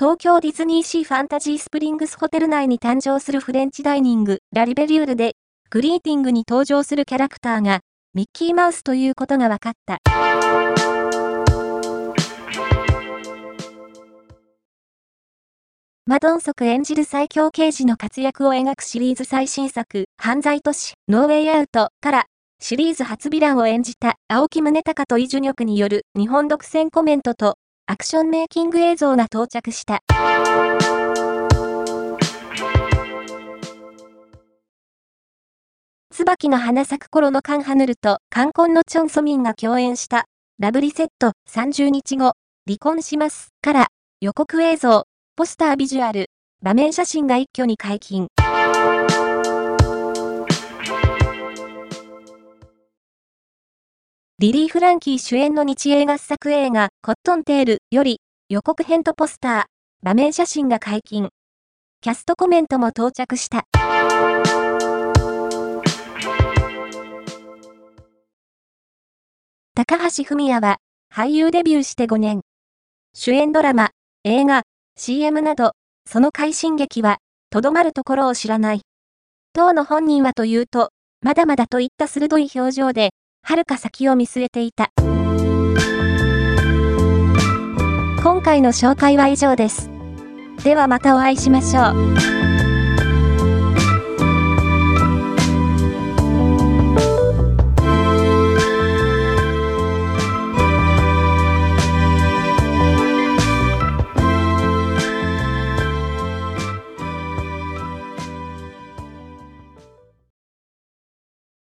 東京ディズニーシーファンタジースプリングスホテル内に誕生するフレンチダイニング、ラリベリュールで、グリーティングに登場するキャラクターが、ミッキーマウスということが分かった。マドンソク演じる最強刑事の活躍を描くシリーズ最新作、犯罪都市、ノーウェイアウトから、シリーズ初ヴィランを演じた青木宗隆とイ・ジュニョクによる日本独占コメントとアクションメイキング映像が到着した。椿の花咲く頃のカンハヌルとカンコンのチョンソミンが共演した。ラブリセット30日後。離婚しますから。予告映像、ポスタービジュアル、場面写真が一挙に解禁。リリー・フランキー主演の日映合作映画、コットンテールより、予告編とポスター、場面写真が解禁。キャストコメントも到着した。高橋文也は、俳優デビューして5年。主演ドラマ、映画、CM など、その快進撃は、とどまるところを知らない。当の本人はというと、まだまだといった鋭い表情で、遥か先を見据えていた。今回の紹介は以上です。ではまたお会いしましょう。